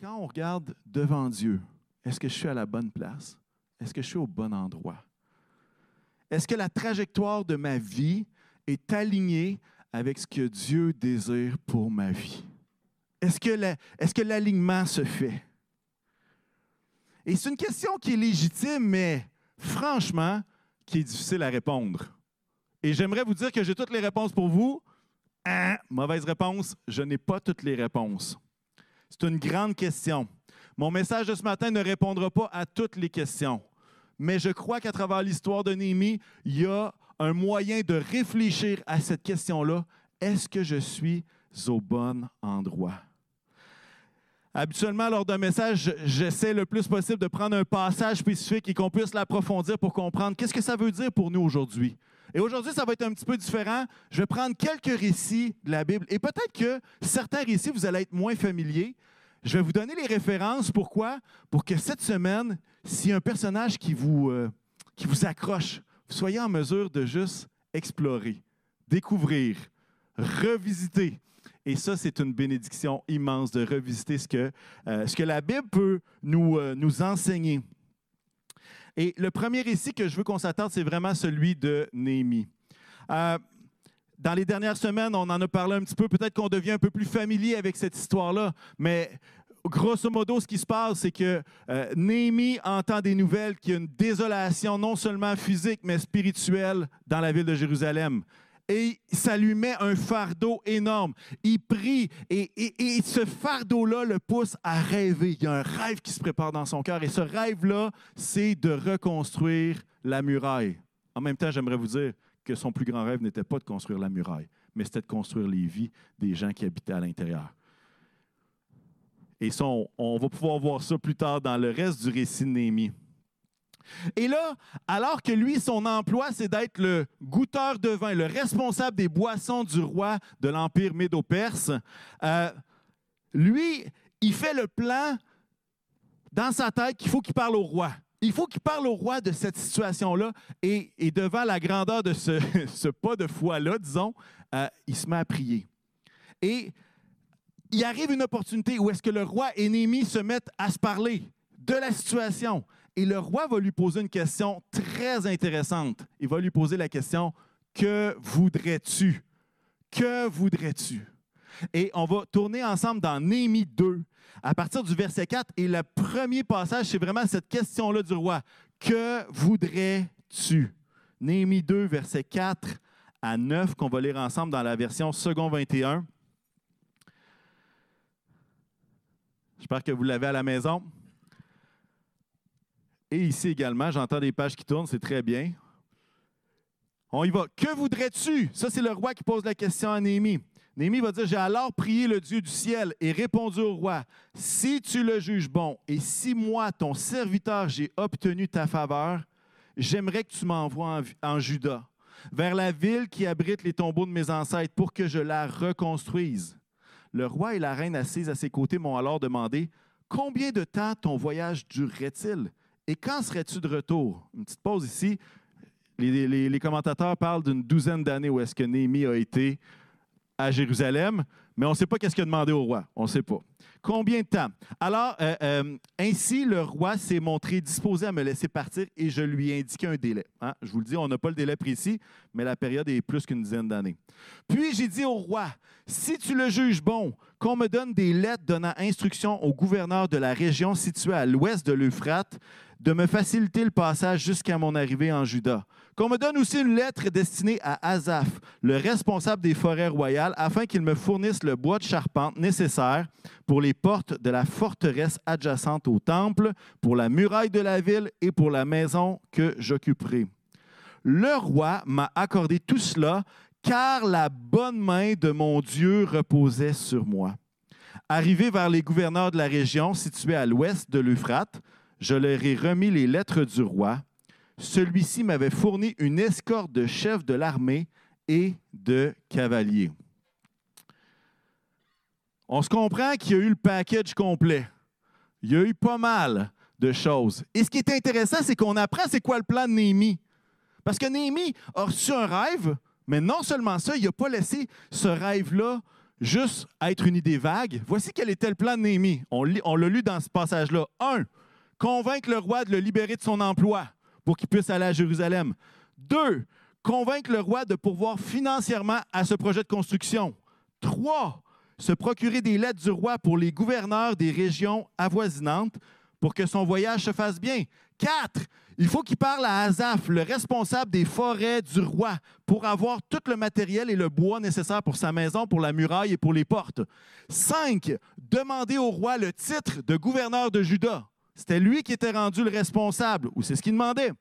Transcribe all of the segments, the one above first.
quand on regarde devant Dieu, est-ce que je suis à la bonne place? Est-ce que je suis au bon endroit? Est-ce que la trajectoire de ma vie est alignée avec ce que Dieu désire pour ma vie? Est-ce que l'alignement se fait? Et c'est une question qui est légitime, mais franchement, qui est difficile à répondre. Et j'aimerais vous dire que j'ai toutes les réponses pour vous. Hein? Mauvaise réponse, je n'ai pas toutes les réponses. C'est une grande question. Mon message de ce matin ne répondra pas à toutes les questions, mais je crois qu'à travers l'histoire de Néhémie, il y a un moyen de réfléchir à cette question-là. Est-ce que je suis au bon endroit? Habituellement, lors d'un message, j'essaie le plus possible de prendre un passage spécifique et qu'on puisse l'approfondir pour comprendre qu'est-ce que ça veut dire pour nous aujourd'hui. Et aujourd'hui, ça va être un petit peu différent. Je vais prendre quelques récits de la Bible. Et peut-être que certains récits, vous allez être moins familiers. Je vais vous donner les références. Pourquoi? Pour que cette semaine, s'il y a un personnage qui vous, euh, qui vous accroche, vous soyez en mesure de juste explorer, découvrir, revisiter. Et ça, c'est une bénédiction immense de revisiter ce que, euh, ce que la Bible peut nous, euh, nous enseigner. Et le premier récit que je veux qu'on s'attarde, c'est vraiment celui de Néhémie. Euh, dans les dernières semaines, on en a parlé un petit peu. Peut-être qu'on devient un peu plus familier avec cette histoire-là, mais grosso modo, ce qui se passe, c'est que euh, Néhémie entend des nouvelles qu'il y a une désolation non seulement physique, mais spirituelle dans la ville de Jérusalem et ça lui met un fardeau énorme. Il prie et, ce fardeau-là le pousse à rêver. Il y a un rêve qui se prépare dans son cœur et ce rêve-là, c'est de reconstruire la muraille. En même temps, j'aimerais vous dire que son plus grand rêve n'était pas de construire la muraille, mais c'était de construire les vies des gens qui habitaient à l'intérieur. Et ça, on, va pouvoir voir ça plus tard dans le reste du récit de Néhémie. Et là, alors que lui, son emploi, c'est d'être le goûteur de vin, le responsable des boissons du roi de l'Empire médo-perse, euh, lui, il fait le plan dans sa tête qu'il faut qu'il parle au roi. Il faut qu'il parle au roi de cette situation-là et, devant la grandeur de ce, pas de foi-là, disons, euh, il se met à prier. Et il arrive une opportunité où est-ce que le roi ennemi se met à se parler de la situation. Et le roi va lui poser une question très intéressante. Il va lui poser la question Que voudrais-tu? Que voudrais-tu? Et on va tourner ensemble dans Néhémie 2, à partir du verset 4. Et le premier passage, c'est vraiment cette question-là du roi Que voudrais-tu? Néhémie 2, verset 4 à 9, qu'on va lire ensemble dans la version second 21. J'espère que vous l'avez à la maison. Et ici également, j'entends des pages qui tournent, c'est très bien. On y va. Que voudrais-tu? Ça, c'est le roi qui pose la question à Néhémie. Néhémie va dire, j'ai alors prié le Dieu du ciel et répondu au roi, si tu le juges bon et si moi, ton serviteur, j'ai obtenu ta faveur, j'aimerais que tu m'envoies en, en Juda, vers la ville qui abrite les tombeaux de mes ancêtres, pour que je la reconstruise. Le roi et la reine assises à ses côtés m'ont alors demandé, combien de temps ton voyage durerait-il? Et quand serais-tu de retour? Une petite pause ici. Les, commentateurs parlent d'une douzaine d'années où est-ce que Néhémie a été à Jérusalem, mais on ne sait pas qu'est-ce qu'il a demandé au roi. On ne sait pas. Combien de temps? Alors, euh, euh, ainsi, le roi s'est montré disposé à me laisser partir et je lui ai indiqué un délai. Hein? Je vous le dis, on n'a pas le délai précis, mais la période est plus qu'une dizaine d'années. Puis j'ai dit au roi, si tu le juges bon, qu'on me donne des lettres donnant instruction au gouverneur de la région située à l'ouest de l'Euphrate, de me faciliter le passage jusqu'à mon arrivée en Juda. Qu'on me donne aussi une lettre destinée à Azaph, le responsable des forêts royales, afin qu'il me fournisse le bois de charpente nécessaire pour les portes de la forteresse adjacente au temple, pour la muraille de la ville et pour la maison que j'occuperai. Le roi m'a accordé tout cela, car la bonne main de mon Dieu reposait sur moi. Arrivé vers les gouverneurs de la région située à l'ouest de l'Euphrate, je leur ai remis les lettres du roi. Celui-ci m'avait fourni une escorte de chefs de l'armée et de cavaliers. On se comprend qu'il y a eu le package complet. Il y a eu pas mal de choses. Et ce qui est intéressant, c'est qu'on apprend c'est quoi le plan de Néhémie. Parce que Néhémie a reçu un rêve, mais non seulement ça, il n'a pas laissé ce rêve-là juste être une idée vague, voici quel était le plan de Néhémie. On, on l'a lu dans ce passage-là. Un, convaincre le roi de le libérer de son emploi pour qu'il puisse aller à Jérusalem. Deux, convaincre le roi de pourvoir financièrement à ce projet de construction. Trois, se procurer des lettres du roi pour les gouverneurs des régions avoisinantes pour que son voyage se fasse bien. Quatre, il faut qu'il parle à Azaph, le responsable des forêts du roi, pour avoir tout le matériel et le bois nécessaire pour sa maison, pour la muraille et pour les portes. Cinq, demander au roi le titre de gouverneur de Juda. C'était lui qui était rendu le responsable, ou c'est ce qu'il demandait.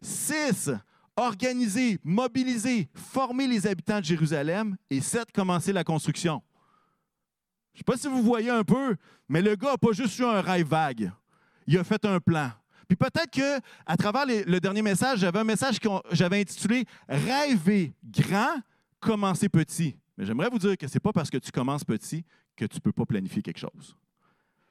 Six, organiser, mobiliser, former les habitants de Jérusalem. Et sept, commencer la construction. Je ne sais pas si vous voyez un peu, mais le gars n'a pas juste eu un rêve vague. Il a fait un plan. Puis peut-être que à travers le dernier message, j'avais un message que j'avais intitulé Rêver grand, commencer petit. Mais j'aimerais vous dire que ce n'est pas parce que tu commences petit que tu ne peux pas planifier quelque chose,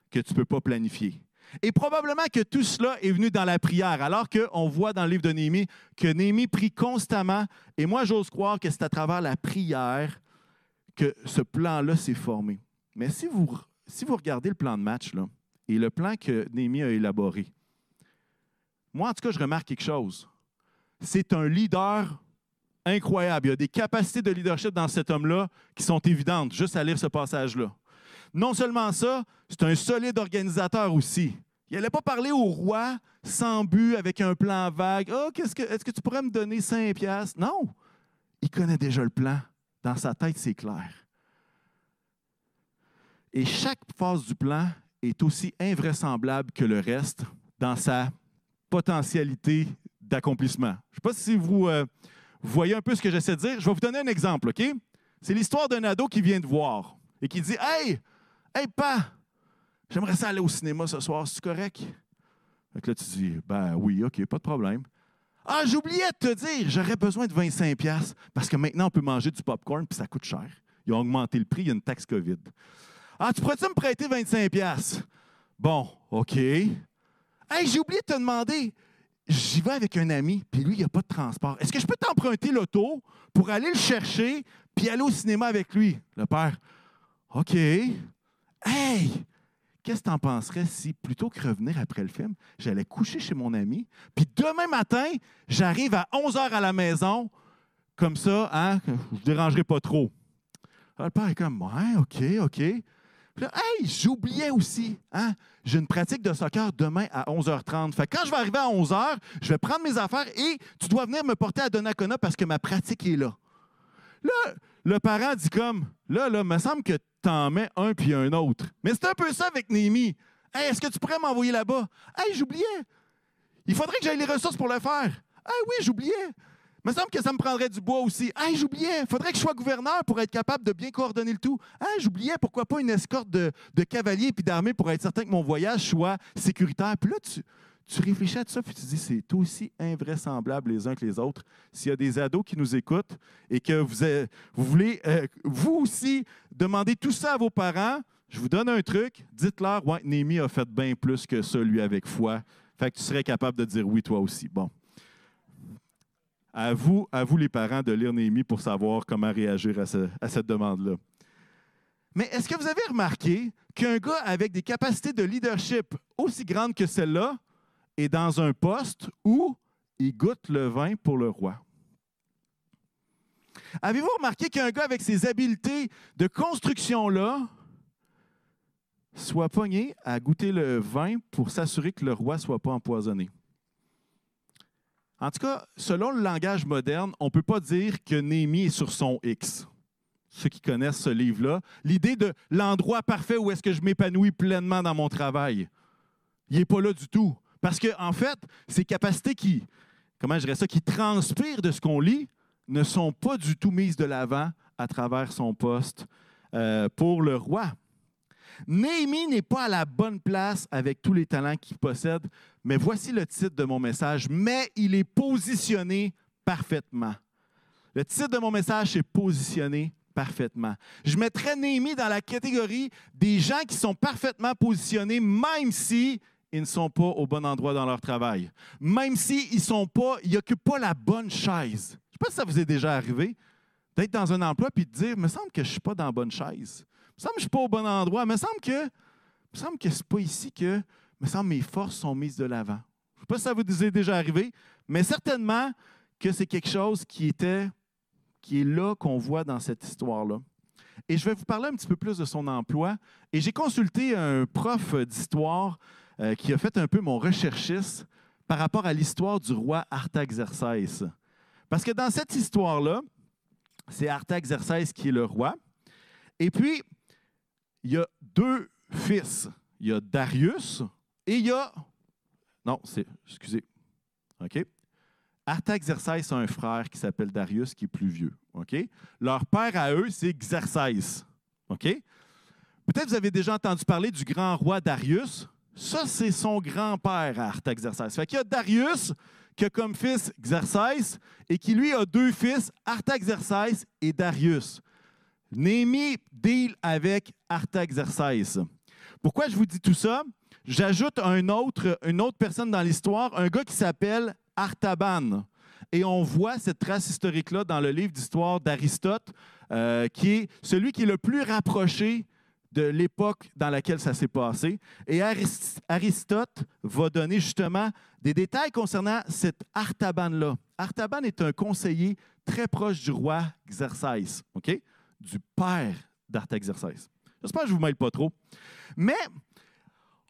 que tu ne peux pas planifier. Et probablement que tout cela est venu dans la prière, alors qu'on voit dans le livre de Néhémie que Néhémie prie constamment. Et moi, j'ose croire que c'est à travers la prière que ce plan-là s'est formé. Mais si vous, regardez le plan de match là, et le plan que Néhémie a élaboré, moi, en tout cas, je remarque quelque chose. C'est un leader incroyable. Il y a des capacités de leadership dans cet homme-là qui sont évidentes, juste à lire ce passage-là. Non seulement ça, c'est un solide organisateur aussi. Il n'allait pas parler au roi sans but, avec un plan vague. Oh, qu'est-ce que, est-ce que tu pourrais me donner 5 piastres? Non. Il connaît déjà le plan. Dans sa tête, c'est clair. Et chaque phase du plan est aussi invraisemblable que le reste dans sa potentialité d'accomplissement. Je ne sais pas si vous, euh, voyez un peu ce que j'essaie de dire. Je vais vous donner un exemple, OK? C'est l'histoire d'un ado qui vient de voir et qui dit Hey, pas, j'aimerais ça aller au cinéma ce soir, c'est correct? Fait là, tu dis Ben oui, OK, pas de problème. Ah, j'oubliais de te dire, j'aurais besoin de 25$ parce que maintenant, on peut manger du popcorn puis ça coûte cher. Ils ont augmenté le prix, il y a une taxe COVID. Ah, tu pourrais-tu me prêter 25$? Bon, OK. Hey, j'ai oublié de te demander. J'y vais avec un ami, puis lui, il n'y a pas de transport. Est-ce que je peux t'emprunter l'auto pour aller le chercher, puis aller au cinéma avec lui? Le père, OK. Hey! Qu'est-ce que tu en penserais si, plutôt que revenir après le film, j'allais coucher chez mon ami, puis demain matin, j'arrive à 11 h à la maison, comme ça, hein, je ne dérangerai pas trop. le père est comme, ouais, OK, OK hey, j'oubliais aussi, hein? J'ai une pratique de soccer demain à 11h30. Fait quand je vais arriver à 11h, je vais prendre mes affaires et tu dois venir me porter à Donnacona parce que ma pratique est là. Là, le parent dit comme, là, là, me semble que tu en mets un puis un autre. Mais c'est un peu ça avec Némi. Hey, est-ce que tu pourrais m'envoyer là-bas? Hey, j'oubliais. Il faudrait que j'aille les ressources pour le faire. Hey, oui, j'oubliais. Il me semble que ça me prendrait du bois aussi. Ah, j'oubliais, faudrait que je sois gouverneur pour être capable de bien coordonner le tout. Ah, j'oubliais, pourquoi pas une escorte de, cavaliers et d'armées pour être certain que mon voyage soit sécuritaire? Puis là, tu, tu réfléchis à tout ça, puis tu dis, c'est aussi invraisemblable les uns que les autres. S'il y a des ados qui nous écoutent et que vous, vous voulez, euh, vous aussi, demander tout ça à vos parents, je vous donne un truc, dites-leur, ouais, Némi a fait bien plus que ça, lui, avec foi. Fait que tu serais capable de dire oui, toi aussi. Bon. À vous, à vous les parents, de lire Néhémie pour savoir comment réagir à, cette demande-là. Mais est-ce que vous avez remarqué qu'un gars avec des capacités de leadership aussi grandes que celle-là est dans un poste où il goûte le vin pour le roi? Avez-vous remarqué qu'un gars avec ces habiletés de construction-là soit pogné à goûter le vin pour s'assurer que le roi ne soit pas empoisonné? En tout cas, selon le langage moderne, on ne peut pas dire que Némi est sur son X. Ceux qui connaissent ce livre-là, l'idée de l'endroit parfait où est-ce que je m'épanouis pleinement dans mon travail, il n'est pas là du tout. Parce qu'en en fait, ces capacités qui, comment je dirais ça, qui transpirent de ce qu'on lit, ne sont pas du tout mises de l'avant à travers son poste euh, pour le roi. Néhémie n'est pas à la bonne place avec tous les talents qu'il possède, mais voici le titre de mon message. Mais il est positionné parfaitement. Le titre de mon message, c'est Positionné parfaitement. Je mettrais Néhémie dans la catégorie des gens qui sont parfaitement positionnés, même si ils ne sont pas au bon endroit dans leur travail. Même s'ils si sont pas, ils n'occupent pas la bonne chaise. Je ne sais pas si ça vous est déjà arrivé, d'être dans un emploi puis de dire, me semble que je ne suis pas dans la bonne chaise. Me semble que je ne suis pas au bon endroit. Me semble que, me semble que c'est pas ici que, me semble mes forces sont mises de l'avant. Je ne sais pas si ça vous est déjà arrivé, mais certainement que c'est quelque chose qui était, qui est là qu'on voit dans cette histoire-là. Et je vais vous parler un petit peu plus de son emploi. Et j'ai consulté un prof d'histoire euh, qui a fait un peu mon recherchiste par rapport à l'histoire du roi Artaxerxès. Parce que dans cette histoire-là, c'est Artaxerxès qui est le roi. Et puis, il y a deux fils. Il y a Darius et il y a. Non, c'est. Excusez. OK? Artaxerxès a un frère qui s'appelle Darius qui est plus vieux. OK? Leur père à eux, c'est Xerxès. OK? Peut-être vous avez déjà entendu parler du grand roi Darius. Ça, c'est son grand-père Artaxerxès. Fait qu'il y a Darius qui a comme fils Xerxès et qui, lui, a deux fils, Artaxerxès et Darius. Néhémie deal avec Artaxerxès. Pourquoi je vous dis tout ça? J'ajoute un autre, une autre personne dans l'histoire, un gars qui s'appelle Artaban. Et on voit cette trace historique-là dans le livre d'histoire d'Aristote, euh, qui est celui qui est le plus rapproché de l'époque dans laquelle ça s'est passé. Et Aristote va donner justement des détails concernant cet Artaban-là. Artaban est un conseiller très proche du roi Xerxès, du père d'Artaxerxès. J'espère que je ne vous mêle pas trop. Mais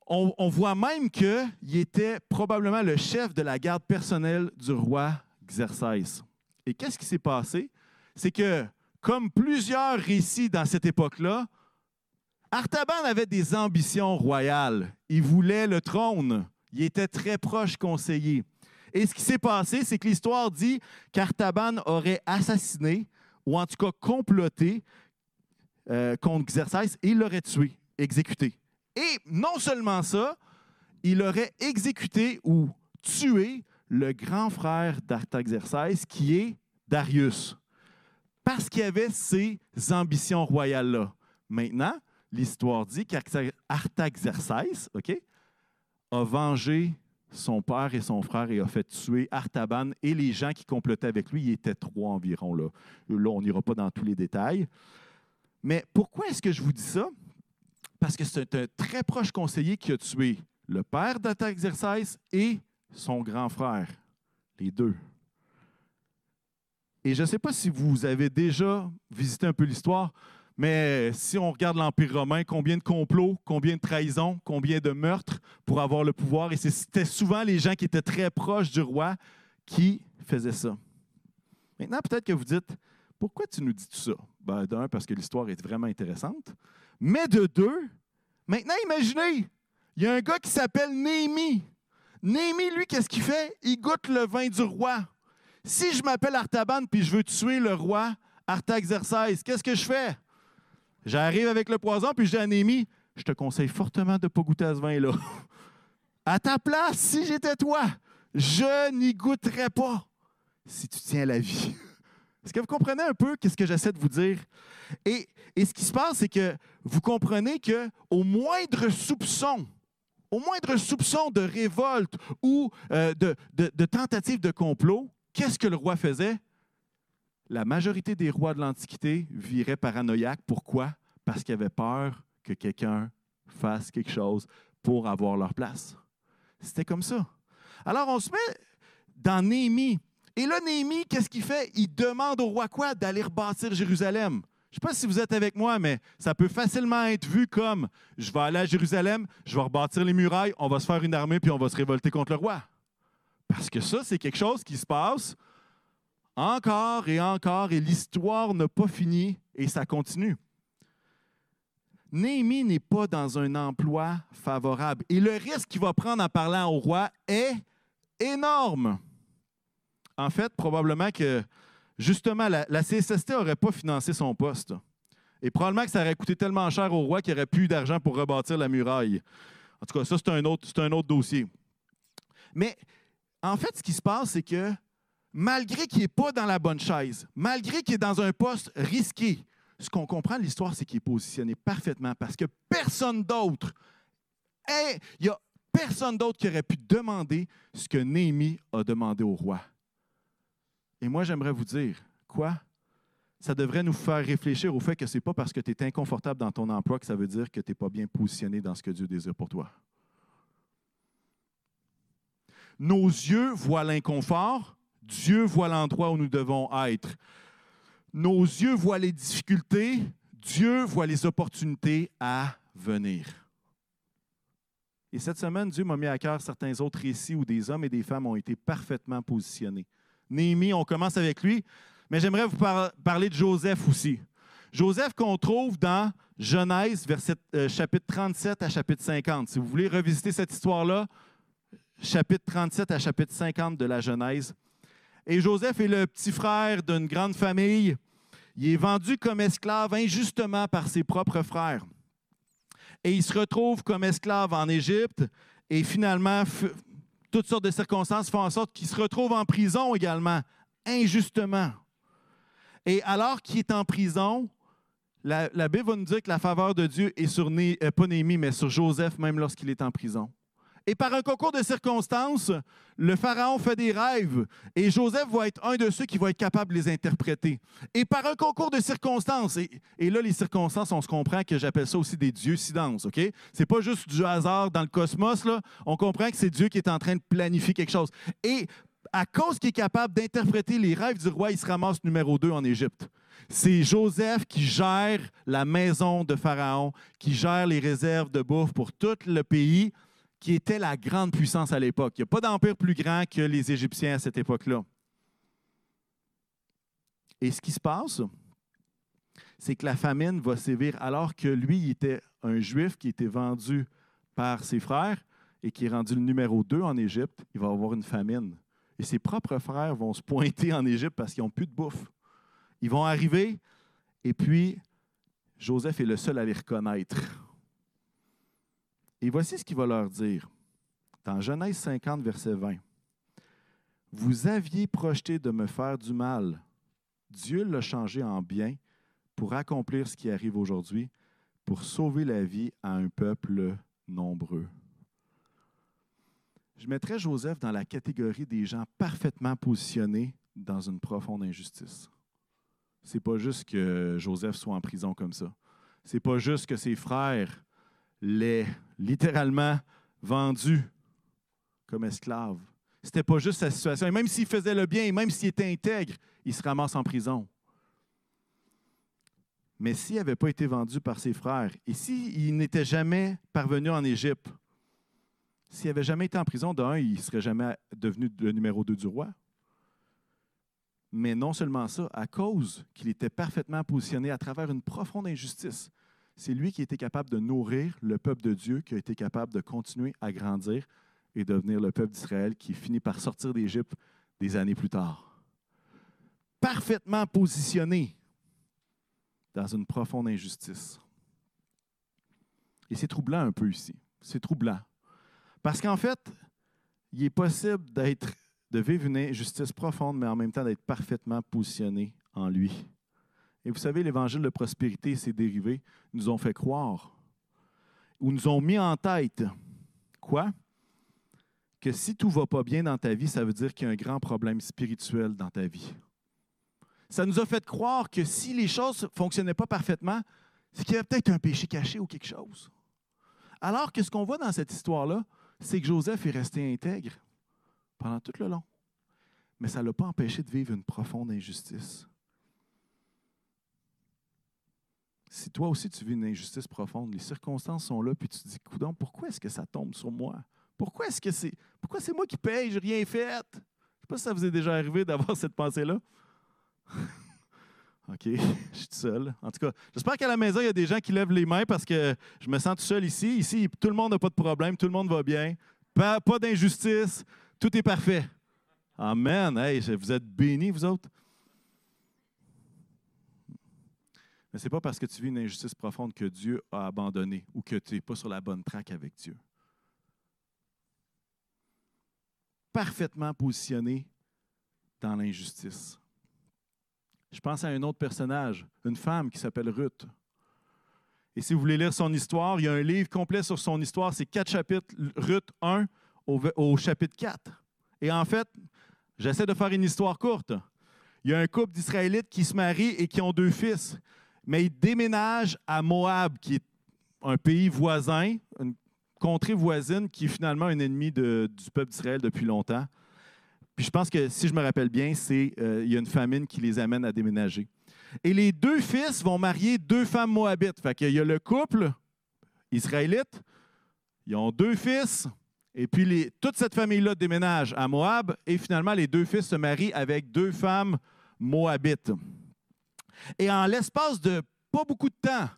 on, on voit même qu'il était probablement le chef de la garde personnelle du roi Xerxès. Et qu'est-ce qui s'est passé? C'est que, comme plusieurs récits dans cette époque-là, Artaban avait des ambitions royales. Il voulait le trône. Il était très proche conseiller. Et ce qui s'est passé, c'est que l'histoire dit qu'Artaban aurait assassiné, ou en tout cas comploté, euh, contre Xerxès et l'aurait tué, exécuté. Et non seulement ça, il aurait exécuté ou tué le grand frère d'Artaxerxès, qui est Darius, parce qu'il avait ces ambitions royales-là. Maintenant, l'histoire dit qu'Artaxerxès OK, a vengé son père et son frère et a fait tuer Artaban et les gens qui complotaient avec lui. Il était trois environ. Là, là on n'ira pas dans tous les détails. Mais pourquoi est-ce que je vous dis ça? Parce que c'est un très proche conseiller qui a tué le père d'Artaxerxès et son grand frère, les deux. Et je ne sais pas si vous avez déjà visité un peu l'histoire. Mais si on regarde l'Empire romain, combien de complots, combien de trahisons, combien de meurtres pour avoir le pouvoir. Et c'était souvent les gens qui étaient très proches du roi qui faisaient ça. Maintenant, peut-être que vous dites, pourquoi tu nous dis tout ça? Ben, d'un, parce que l'histoire est vraiment intéressante. Mais de deux, maintenant, imaginez, il y a un gars qui s'appelle Néhémie. Néhémie, lui, qu'est-ce qu'il fait? Il goûte le vin du roi. Si je m'appelle Artaban puis je veux tuer le roi Artaxerxès, qu'est-ce que je fais? J'arrive avec le poison, puis à Némi, je te conseille fortement de ne pas goûter à ce vin-là. à ta place, si j'étais toi, je n'y goûterais pas si tu tiens la vie. Est-ce que vous comprenez un peu ce que j'essaie de vous dire? Et, ce qui se passe, c'est que vous comprenez qu'au moindre soupçon, au moindre soupçon de révolte ou euh, de tentative de complot, qu'est-ce que le roi faisait? La majorité des rois de l'Antiquité viraient paranoïaques. Pourquoi? Parce qu'ils avaient peur que quelqu'un fasse quelque chose pour avoir leur place. C'était comme ça. Alors, on se met dans Néhémie. Et là, Néhémie, qu'est-ce qu'il fait? Il demande au roi quoi? D'aller rebâtir Jérusalem. Je ne sais pas si vous êtes avec moi, mais ça peut facilement être vu comme je vais aller à Jérusalem, je vais rebâtir les murailles, on va se faire une armée, puis on va se révolter contre le roi. Parce que ça, c'est quelque chose qui se passe encore et encore, et l'histoire n'a pas fini et ça continue. Néhémie n'est pas dans un emploi favorable et le risque qu'il va prendre en parlant au roi est énorme. En fait, probablement que justement, la, CSST n'aurait pas financé son poste. Et probablement que ça aurait coûté tellement cher au roi qu'il n'y aurait plus d'argent pour rebâtir la muraille. En tout cas, ça, c'est un autre dossier. Mais en fait, ce qui se passe, c'est que malgré qu'il n'est pas dans la bonne chaise, malgré qu'il est dans un poste risqué, ce qu'on comprend de l'histoire, c'est qu'il est positionné parfaitement parce que personne d'autre, il n'y a personne d'autre qui aurait pu demander ce que Néhémie a demandé au roi. Et moi, j'aimerais vous dire, quoi? ça devrait nous faire réfléchir au fait que ce n'est pas parce que tu es inconfortable dans ton emploi que ça veut dire que tu n'es pas bien positionné dans ce que Dieu désire pour toi. Nos yeux voient l'inconfort, Dieu voit l'endroit où nous devons être. Nos yeux voient les difficultés, Dieu voit les opportunités à venir. Et cette semaine, Dieu m'a mis à cœur certains autres récits où des hommes et des femmes ont été parfaitement positionnés. Néhémie, on commence avec lui, mais j'aimerais vous parler de Joseph aussi. Joseph qu'on trouve dans Genèse, verset, euh, chapitre 37 à chapitre 50. Si vous voulez revisiter cette histoire-là, chapitre 37 à chapitre 50 de la Genèse. Et Joseph est le petit frère d'une grande famille. Il est vendu comme esclave injustement par ses propres frères. Et il se retrouve comme esclave en Égypte. Et finalement, toutes sortes de circonstances font en sorte qu'il se retrouve en prison également, injustement. Et alors qu'il est en prison, la, Bible va nous dire que la faveur de Dieu est sur, euh, pas Néhémie, mais sur Joseph, même lorsqu'il est en prison. Et par un concours de circonstances, le Pharaon fait des rêves et Joseph va être un de ceux qui va être capable de les interpréter. Et par un concours de circonstances, et, là, les circonstances, on se comprend que j'appelle ça aussi des dieux silences, OK? C'est pas juste du hasard dans le cosmos, là. On comprend que c'est Dieu qui est en train de planifier quelque chose. Et à cause qu'il est capable d'interpréter les rêves du roi, il se ramasse numéro 2 en Égypte. C'est Joseph qui gère la maison de Pharaon, qui gère les réserves de bouffe pour tout le pays qui était la grande puissance à l'époque. Il n'y a pas d'empire plus grand que les Égyptiens à cette époque-là. Et ce qui se passe, c'est que la famine va sévir alors que lui il était un juif qui était vendu par ses frères et qui est rendu le numéro 2 en Égypte, il va avoir une famine. Et ses propres frères vont se pointer en Égypte parce qu'ils n'ont plus de bouffe. Ils vont arriver et puis Joseph est le seul à les reconnaître. Et voici ce qu'il va leur dire. Dans Genèse 50, verset 20. Vous aviez projeté de me faire du mal. Dieu l'a changé en bien pour accomplir ce qui arrive aujourd'hui, pour sauver la vie à un peuple nombreux. Je mettrais Joseph dans la catégorie des gens parfaitement positionnés dans une profonde injustice. C'est pas juste que Joseph soit en prison comme ça. C'est pas juste que ses frères l'aient littéralement vendu comme esclave. C'était pas juste sa situation. Et même s'il faisait le bien, même s'il était intègre, il se ramasse en prison. Mais s'il n'avait pas été vendu par ses frères, et s'il n'était jamais parvenu en Égypte, s'il n'avait jamais été en prison, d'un, il ne serait jamais devenu le numéro 2 du roi. Mais non seulement ça, à cause qu'il était parfaitement positionné à travers une profonde injustice, c'est lui qui était capable de nourrir le peuple de Dieu, qui a été capable de continuer à grandir et devenir le peuple d'Israël qui finit par sortir d'Égypte des années plus tard. Parfaitement positionné dans une profonde injustice. Et c'est troublant un peu ici. C'est troublant. Parce qu'en fait, il est possible de vivre une injustice profonde, mais en même temps d'être parfaitement positionné en lui. Et vous savez, l'évangile de prospérité et ses dérivés nous ont fait croire, ou nous ont mis en tête, quoi? Que si tout va pas bien dans ta vie, ça veut dire qu'il y a un grand problème spirituel dans ta vie. Ça nous a fait croire que si les choses ne fonctionnaient pas parfaitement, c'est qu'il y avait peut-être un péché caché ou quelque chose. Alors que ce qu'on voit dans cette histoire-là, c'est que Joseph est resté intègre pendant tout le long. Mais ça ne l'a pas empêché de vivre une profonde injustice. Si toi aussi tu vis une injustice profonde, les circonstances sont là, puis tu te dis, coudon, pourquoi est-ce que ça tombe sur moi? Pourquoi est-ce que c'est. Pourquoi c'est moi qui paye? J'ai rien fait? Je ne sais pas si ça vous est déjà arrivé d'avoir cette pensée-là. OK, je suis tout seul. En tout cas, j'espère qu'à la maison, il y a des gens qui lèvent les mains parce que je me sens tout seul ici. Ici, tout le monde n'a pas de problème, tout le monde va bien. Pas, pas d'injustice, tout est parfait. Amen. Hey, vous êtes bénis, vous autres. Mais ce n'est pas parce que tu vis une injustice profonde que Dieu a abandonné ou que tu n'es pas sur la bonne traque avec Dieu. Parfaitement positionné dans l'injustice. Je pense à un autre personnage, une femme qui s'appelle Ruth. Et si vous voulez lire son histoire, il y a un livre complet sur son histoire, c'est quatre chapitres, Ruth 1 au, au chapitre 4. Et en fait, j'essaie de faire une histoire courte. il y a un couple d'Israélites qui se marient et qui ont deux fils. Mais ils déménagent à Moab, qui est un pays voisin, une contrée voisine qui est finalement un ennemi du peuple d'Israël depuis longtemps. Puis je pense que si je me rappelle bien, c'est euh, il y a une famine qui les amène à déménager. Et les deux fils vont marier deux femmes moabites. Fait qu'il y a le couple israélite, ils ont deux fils, et puis toute cette famille-là déménage à Moab, et finalement les deux fils se marient avec deux femmes moabites. Et en l'espace de pas beaucoup de temps,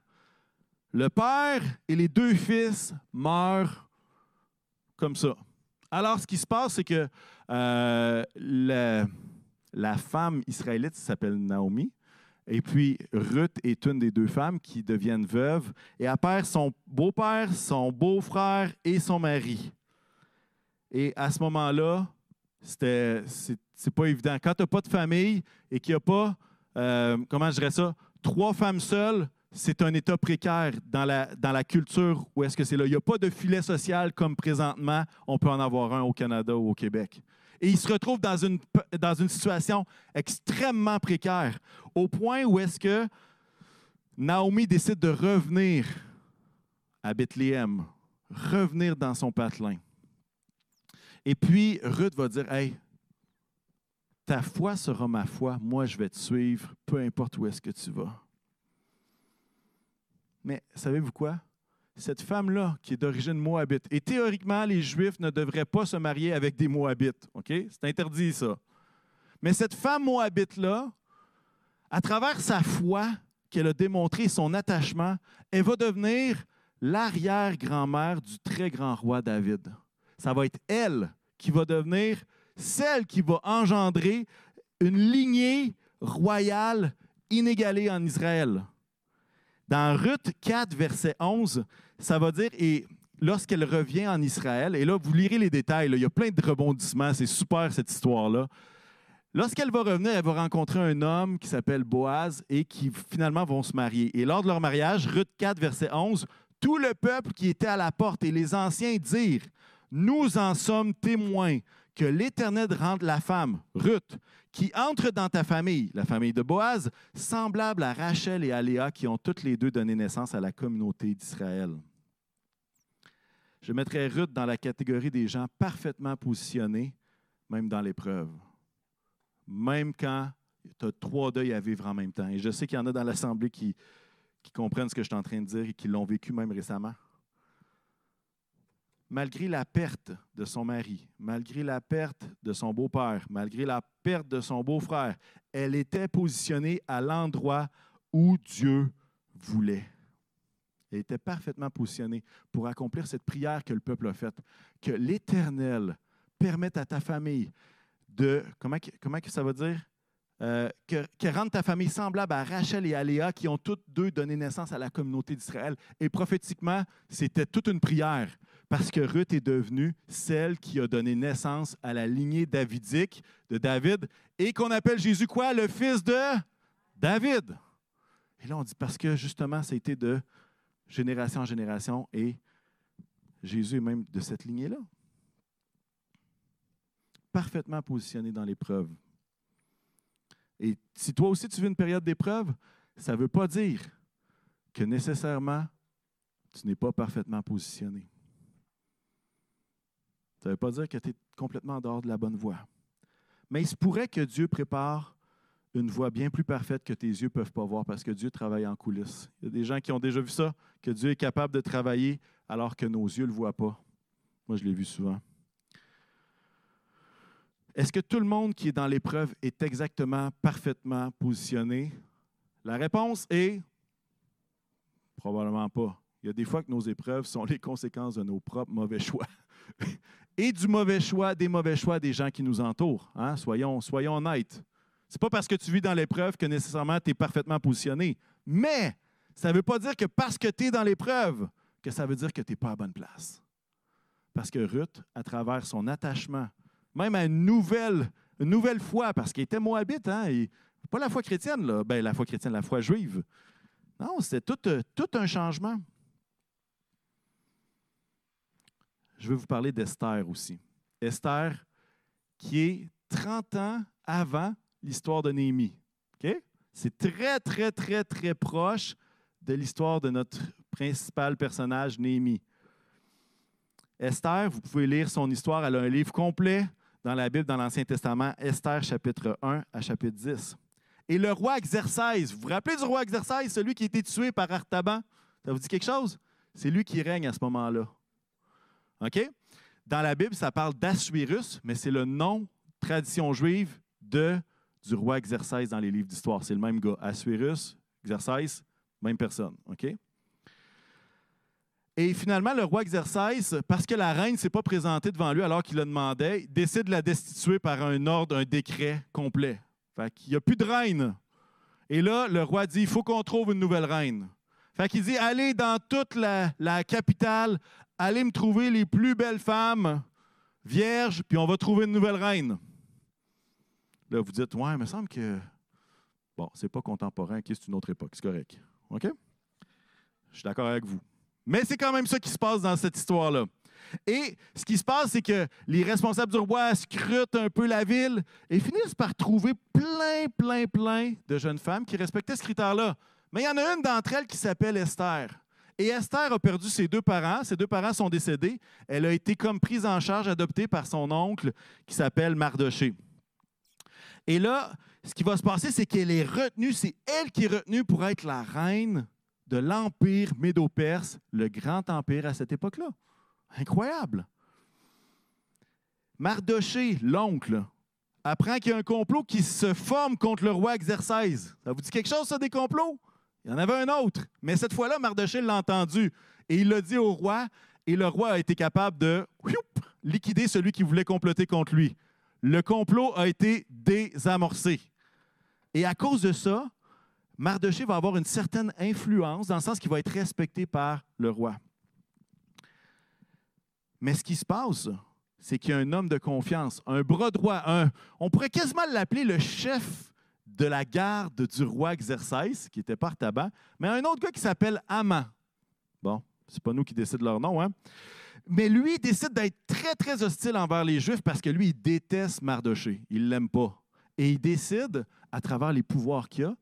le père et les deux fils meurent comme ça. Alors, ce qui se passe, c'est que euh, la, femme israélite s'appelle Naomi. Et puis, Ruth est une des deux femmes qui deviennent veuves. Et elle perd son beau-père, son beau-frère et son mari. Et à ce moment-là, c'est pas évident. Quand tu n'as pas de famille et qu'il n'y a pas, euh, comment je dirais ça, trois femmes seules, c'est un état précaire dans la, dans la culture où est-ce que c'est là. Il n'y a pas de filet social comme présentement, on peut en avoir un au Canada ou au Québec. Et il se retrouve dans une, dans une situation extrêmement précaire, au point où est-ce que Naomi décide de revenir à Bethléem, revenir dans son patelin. Et puis Ruth va dire, Hey, ta foi sera ma foi, moi je vais te suivre, peu importe où est-ce que tu vas. Mais savez-vous quoi? Cette femme-là, qui est d'origine moabite, et théoriquement, les Juifs ne devraient pas se marier avec des Moabites. OK? C'est interdit, ça. Mais cette femme moabite-là, à travers sa foi qu'elle a démontré, son attachement, elle va devenir l'arrière-grand-mère du très grand roi David. Ça va être elle qui va devenir celle qui va engendrer une lignée royale inégalée en Israël. Dans Ruth 4, verset 11, ça va dire, et lorsqu'elle revient en Israël, et là, vous lirez les détails, il y a plein de rebondissements, c'est super cette histoire-là. Lorsqu'elle va revenir, elle va rencontrer un homme qui s'appelle Boaz et qui finalement vont se marier. Et lors de leur mariage, Ruth 4, verset 11, tout le peuple qui était à la porte et les anciens dirent, nous en sommes témoins que l'Éternel rende la femme, Ruth, qui entre dans ta famille, la famille de Boaz, semblable à Rachel et à Léa, qui ont toutes les deux donné naissance à la communauté d'Israël. Je mettrais Ruth dans la catégorie des gens parfaitement positionnés, même dans l'épreuve. Même quand tu as trois deuils à vivre en même temps. Et je sais qu'il y en a dans l'Assemblée qui, qui comprennent ce que je suis en train de dire et qui l'ont vécu même récemment malgré la perte de son mari, malgré la perte de son beau-père, malgré la perte de son beau-frère, elle était positionnée à l'endroit où Dieu voulait. Elle était parfaitement positionnée pour accomplir cette prière que le peuple a faite. Que l'Éternel permette à ta famille de, comment, comment ça veut dire? Euh, que, que rende ta famille semblable à Rachel et à Léa, qui ont toutes deux donné naissance à la communauté d'Israël. Et prophétiquement, c'était toute une prière, parce que Ruth est devenue celle qui a donné naissance à la lignée davidique de David, et qu'on appelle Jésus quoi? Le fils de David. Et là, on dit parce que justement, ça a été de génération en génération, et Jésus est même de cette lignée-là. Parfaitement positionné dans l'épreuve. Et si toi aussi tu vis une période d'épreuve, ça ne veut pas dire que nécessairement tu n'es pas parfaitement positionné. Ça ne veut pas dire que tu es complètement en dehors de la bonne voie. Mais il se pourrait que Dieu prépare une voie bien plus parfaite que tes yeux ne peuvent pas voir parce que Dieu travaille en coulisses. Il y a des gens qui ont déjà vu ça, que Dieu est capable de travailler alors que nos yeux ne le voient pas. Moi, je l'ai vu souvent. Est-ce que tout le monde qui est dans l'épreuve est exactement, parfaitement positionné? La réponse est probablement pas. Il y a des fois que nos épreuves sont les conséquences de nos propres mauvais choix. Et du mauvais choix, des mauvais choix des gens qui nous entourent. Hein? Soyons, soyons honnêtes. Ce n'est pas parce que tu vis dans l'épreuve que nécessairement tu es parfaitement positionné. Mais ça ne veut pas dire que parce que tu es dans l'épreuve, que ça veut dire que tu n'es pas à bonne place. Parce que Ruth, à travers son attachement même à une nouvelle, une nouvelle foi, parce qu'il était moabite, hein, pas la foi chrétienne, là. Ben, la foi chrétienne, la foi juive. Non, c'était tout, tout un changement. Je veux vous parler d'Esther aussi. Esther, qui est 30 ans avant l'histoire de Néhémie. C'est très, très, très, très proche de l'histoire de notre principal personnage, Néhémie. Esther, vous pouvez lire son histoire. Elle a un livre complet dans la Bible, dans l'Ancien Testament, Esther chapitre 1 à chapitre 10. Et le roi Xerxès, vous vous rappelez du roi Xerxès, celui qui a été tué par Artaban? Ça vous dit quelque chose? C'est lui qui règne à ce moment-là. OK? Dans la Bible, ça parle d'Assuérus, mais c'est le nom, tradition juive, de, du roi Xerxès dans les livres d'histoire. C'est le même gars. Assuérus, Xerxès, même personne. OK? Et finalement, le roi Xerxès, parce que la reine ne s'est pas présentée devant lui alors qu'il le demandait, décide de la destituer par un ordre, un décret complet. Fait qu'il n'y a plus de reine. Et là, le roi dit, il faut qu'on trouve une nouvelle reine. Fait qu'il dit, allez dans toute la, la, capitale, allez me trouver les plus belles femmes vierges, puis on va trouver une nouvelle reine. Là, vous dites, ouais, il me semble que, bon, c'est pas contemporain, c'est une autre époque, c'est correct. OK? Je suis d'accord avec vous. Mais c'est quand même ça qui se passe dans cette histoire-là. Et ce qui se passe, c'est que les responsables du roi scrutent un peu la ville et finissent par trouver plein, plein, plein de jeunes femmes qui respectaient ce critère-là. Mais il y en a une d'entre elles qui s'appelle Esther. Et Esther a perdu ses deux parents. Ses deux parents sont décédés. Elle a été comme prise en charge, adoptée par son oncle qui s'appelle Mardoché. Et là, ce qui va se passer, c'est qu'elle est retenue, c'est elle qui est retenue pour être la reine de l'Empire médo-perse, le grand empire à cette époque-là. Incroyable. Mardoché, l'oncle, apprend qu'il y a un complot qui se forme contre le roi Xerxès. Ça vous dit quelque chose, ça, des complots? Il y en avait un autre. Mais cette fois-là, Mardoché l'a entendu. Et il l'a dit au roi. Et le roi a été capable de liquider celui qui voulait comploter contre lui. Le complot a été désamorcé. Et à cause de ça, Mardoché va avoir une certaine influence dans le sens qu'il va être respecté par le roi. Mais ce qui se passe, c'est qu'il y a un homme de confiance, un bras droit, un, on pourrait quasiment l'appeler le chef de la garde du roi Xerxès, qui était par tabac, mais un autre gars qui s'appelle Aman. Bon, c'est pas nous qui décident leur nom, hein? Mais lui, décide d'être très, très hostile envers les Juifs parce que lui, il déteste Mardoché. Il l'aime pas. Et il décide, à travers les pouvoirs qu'il a,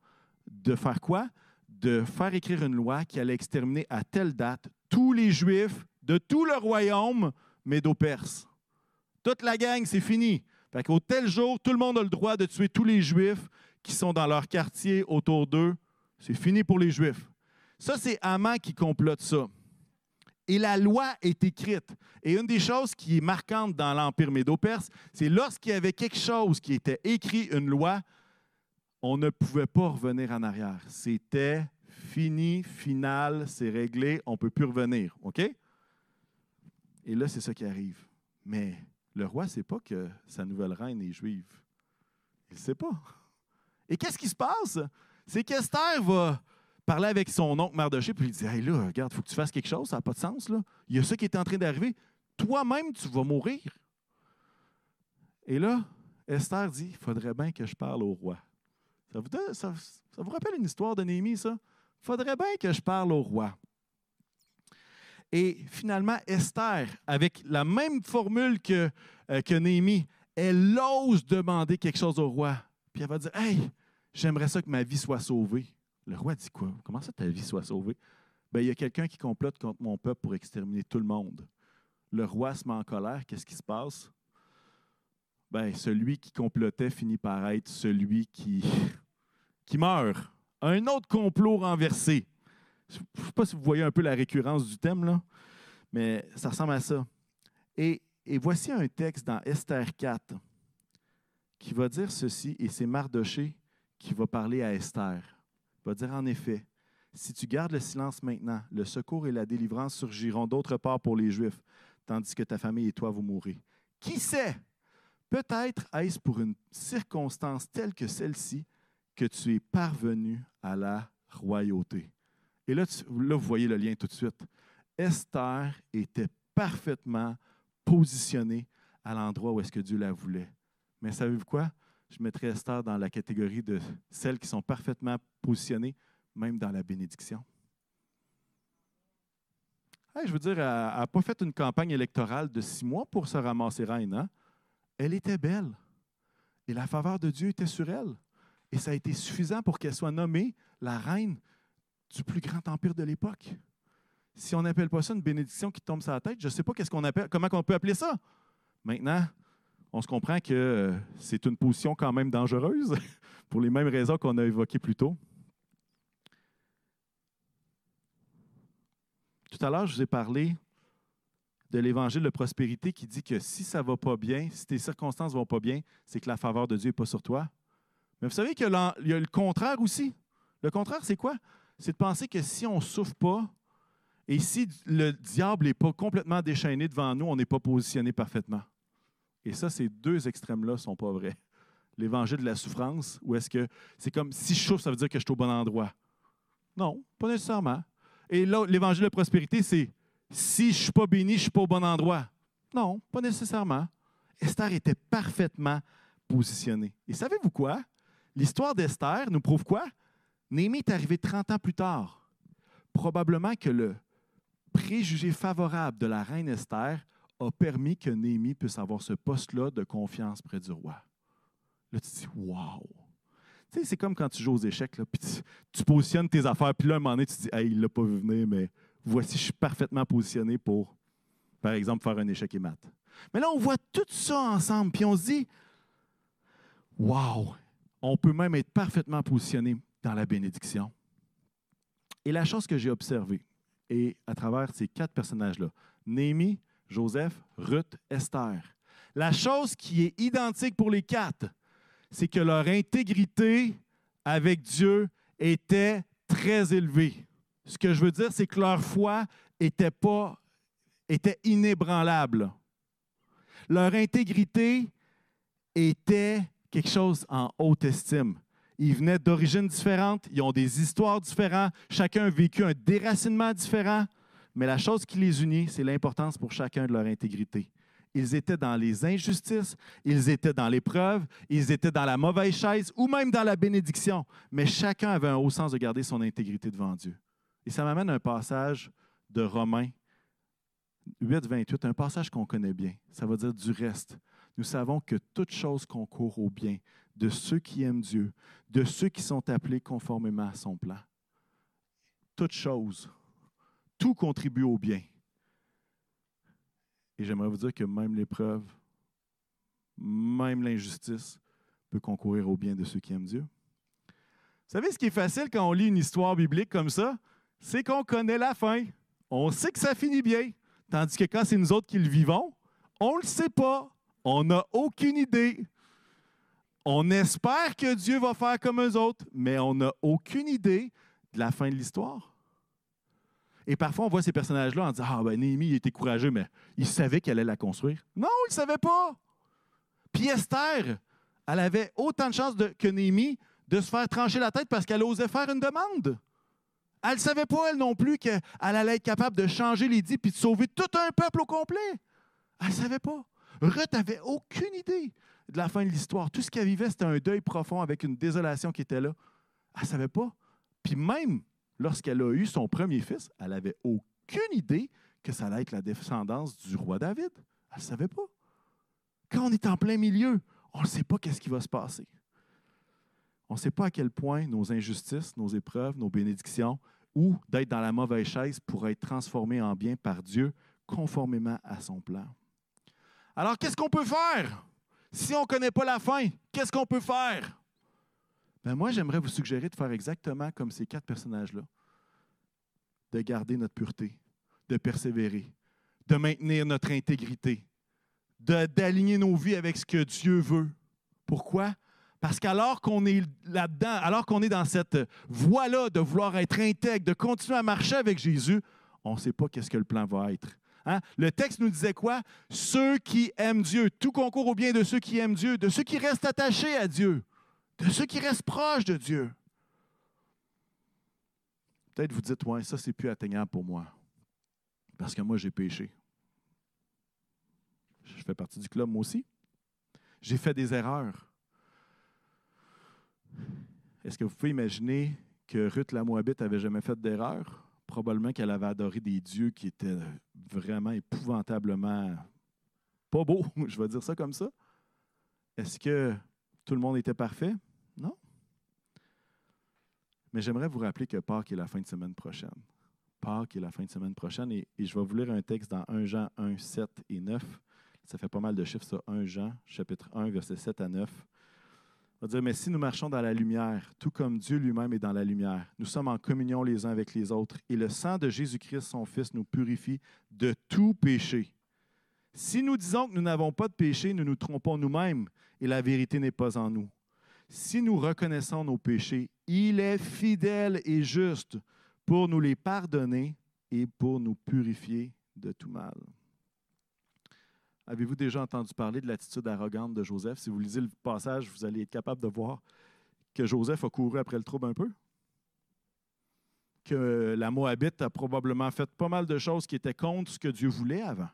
de faire quoi? De faire écrire une loi qui allait exterminer à telle date tous les Juifs de tout le royaume médo-perse. Toute la gang, c'est fini. Fait qu'au tel jour, tout le monde a le droit de tuer tous les Juifs qui sont dans leur quartier autour d'eux. C'est fini pour les Juifs. Ça, c'est Haman qui complote ça. Et la loi est écrite. Et une des choses qui est marquante dans l'Empire médo-perse, c'est lorsqu'il y avait quelque chose qui était écrit, une loi, on ne pouvait pas revenir en arrière. C'était fini, final, c'est réglé, on ne peut plus revenir. OK? Et là, c'est ça qui arrive. Mais le roi ne sait pas que sa nouvelle reine est juive. Il ne sait pas. Et qu'est-ce qui se passe? C'est qu'Esther va parler avec son oncle Mardoché, puis il dit Hey là, regarde, il faut que tu fasses quelque chose, ça n'a pas de sens. Là. Il y a ça qui est en train d'arriver. Toi-même, tu vas mourir. Et là, Esther dit Il faudrait bien que je parle au roi. Ça vous, rappelle une histoire de Néhémie, ça? Il faudrait bien que je parle au roi. Et finalement, Esther, avec la même formule que, euh, que Néhémie, elle ose demander quelque chose au roi. Puis elle va dire Hey, j'aimerais ça que ma vie soit sauvée. Le roi dit quoi? Comment ça ta vie soit sauvée? Bien, il y a quelqu'un qui complote contre mon peuple pour exterminer tout le monde. Le roi se met en colère. Qu'est-ce qui se passe? Ben, celui qui complotait finit par être celui qui, qui meurt. Un autre complot renversé. Je ne sais pas si vous voyez un peu la récurrence du thème, là, mais ça ressemble à ça. Et, et voici un texte dans Esther 4 qui va dire ceci, et c'est Mardoché qui va parler à Esther. Il va dire en effet, si tu gardes le silence maintenant, le secours et la délivrance surgiront d'autre part pour les Juifs, tandis que ta famille et toi vous mourrez. Qui sait? Peut-être est-ce pour une circonstance telle que celle-ci que tu es parvenu à la royauté. Et là, là, vous voyez le lien tout de suite. Esther était parfaitement positionnée à l'endroit où est-ce que Dieu la voulait. Mais savez-vous quoi? Je mettrais Esther dans la catégorie de celles qui sont parfaitement positionnées, même dans la bénédiction. je veux dire, elle n'a pas fait une campagne électorale de six mois pour se ramasser reine. Hein? Elle était belle. Et la faveur de Dieu était sur elle. Et ça a été suffisant pour qu'elle soit nommée la reine du plus grand empire de l'époque. Si on n'appelle pas ça une bénédiction qui tombe sur la tête, je ne sais pas qu'est-ce qu'on appelle, comment on peut appeler ça. Maintenant, on se comprend que euh, c'est une position quand même dangereuse pour les mêmes raisons qu'on a évoquées plus tôt. Tout à l'heure, je vous ai parlé de l'évangile de prospérité qui dit que si ça ne va pas bien, si tes circonstances ne vont pas bien, c'est que la faveur de Dieu n'est pas sur toi. Mais vous savez qu'il y, a le contraire aussi. Le contraire, c'est quoi? C'est de penser que si on ne souffre pas et si le diable n'est pas complètement déchaîné devant nous, on n'est pas positionné parfaitement. Et ça, ces deux extrêmes-là ne sont pas vrais. L'évangile de la souffrance, ou est-ce que c'est comme si je souffre, ça veut dire que je suis au bon endroit? Non, pas nécessairement. Et là, l'évangile de prospérité, c'est si je ne suis pas béni, je ne suis pas au bon endroit. Non, pas nécessairement. Esther était parfaitement positionnée. Et savez-vous quoi? L'histoire d'Esther nous prouve quoi? Néhémie est arrivé 30 ans plus tard. Probablement que le préjugé favorable de la reine Esther a permis que Néhémie puisse avoir ce poste-là de confiance près du roi. Là, tu te dis, wow! Tu sais, c'est comme quand tu joues aux échecs, là, puis tu, positionnes tes affaires, puis là, à un moment donné, tu te dis, hey, il ne l'a pas vu venir, mais voici, je suis parfaitement positionné pour, par exemple, faire un échec et mat. Mais là, on voit tout ça ensemble, puis on se dit, wow! On peut même être parfaitement positionné dans la bénédiction. Et la chose que j'ai observée, et à travers ces quatre personnages-là, Néhémie, Joseph, Ruth, Esther, la chose qui est identique pour les quatre, c'est que leur intégrité avec Dieu était très élevée. Ce que je veux dire, c'est que leur foi était, pas, inébranlable. Leur intégrité était quelque chose en haute estime. Ils venaient d'origines différentes, ils ont des histoires différentes, chacun a vécu un déracinement différent, mais la chose qui les unit, c'est l'importance pour chacun de leur intégrité. Ils étaient dans les injustices, ils étaient dans l'épreuve, ils étaient dans la mauvaise chaise ou même dans la bénédiction, mais chacun avait un haut sens de garder son intégrité devant Dieu. Et ça m'amène à un passage de Romains 8, 28, un passage qu'on connaît bien. Ça va dire du reste. Nous savons que toute chose concourt au bien de ceux qui aiment Dieu, de ceux qui sont appelés conformément à son plan. Toute chose, tout contribue au bien. Et j'aimerais vous dire que même l'épreuve, même l'injustice peut concourir au bien de ceux qui aiment Dieu. Vous savez ce qui est facile quand on lit une histoire biblique comme ça? C'est qu'on connaît la fin. On sait que ça finit bien. Tandis que quand c'est nous autres qui le vivons, on ne le sait pas. On n'a aucune idée. On espère que Dieu va faire comme eux autres, mais on n'a aucune idée de la fin de l'histoire. Et parfois, on voit ces personnages-là en disant Ah, ben Néhémie, il était courageux, mais il savait qu'elle allait la construire. Non, il ne savait pas. Puis Esther, elle avait autant de chances que Néhémie de se faire trancher la tête parce qu'elle osait faire une demande. Elle ne savait pas, elle non plus, qu'elle allait être capable de changer les dits puis de sauver tout un peuple au complet. Elle ne savait pas. Ruth n'avait aucune idée de la fin de l'histoire. Tout ce qu'elle vivait, c'était un deuil profond avec une désolation qui était là. Elle ne savait pas. Puis même lorsqu'elle a eu son premier fils, elle n'avait aucune idée que ça allait être la descendance du roi David. Elle ne savait pas. Quand on est en plein milieu, on ne sait pas qu'est-ce qui va se passer. On ne sait pas à quel point nos injustices, nos épreuves, nos bénédictions, ou d'être dans la mauvaise chaise pourraient être transformées en bien par Dieu conformément à son plan. Alors, qu'est-ce qu'on peut faire? Si on ne connaît pas la fin, qu'est-ce qu'on peut faire? Ben moi, j'aimerais vous suggérer de faire exactement comme ces quatre personnages-là. De garder notre pureté, de persévérer, de maintenir notre intégrité, d'aligner nos vies avec ce que Dieu veut. Pourquoi? Parce qu'alors qu'on est là-dedans, alors qu'on est dans cette voie-là de vouloir être intègre, de continuer à marcher avec Jésus, on ne sait pas qu'est-ce que le plan va être. Hein? Le texte nous disait quoi? Ceux qui aiment Dieu, tout concourt au bien de ceux qui aiment Dieu, de ceux qui restent attachés à Dieu de ceux qui restent proches de Dieu. Peut-être vous dites, ouais, ça, c'est plus atteignable pour moi. Parce que moi, j'ai péché. Je fais partie du club, moi aussi. J'ai fait des erreurs. Est-ce que vous pouvez imaginer que Ruth la Moabite avait jamais fait d'erreur? Probablement qu'elle avait adoré des dieux qui étaient vraiment épouvantablement pas beaux, je vais dire ça comme ça. Est-ce que tout le monde était parfait? Non? Mais j'aimerais vous rappeler que Pâques est la fin de semaine prochaine. Pâques est la fin de semaine prochaine. Et, je vais vous lire un texte dans 1 Jean 1, 7 et 9. Ça fait pas mal de chiffres, ça. 1 Jean, chapitre 1, versets 7 à 9. On va dire, mais si nous marchons dans la lumière, tout comme Dieu lui-même est dans la lumière, nous sommes en communion les uns avec les autres, et le sang de Jésus-Christ, son Fils, nous purifie de tout péché. Si nous disons que nous n'avons pas de péché, nous nous trompons nous-mêmes, et la vérité n'est pas en nous. Si nous reconnaissons nos péchés, il est fidèle et juste pour nous les pardonner et pour nous purifier de tout mal. Avez-vous déjà entendu parler de l'attitude arrogante de Joseph? Si vous lisez le passage, vous allez être capable de voir que Joseph a couru après le trouble un peu. Que la Moabite a probablement fait pas mal de choses qui étaient contre ce que Dieu voulait avant.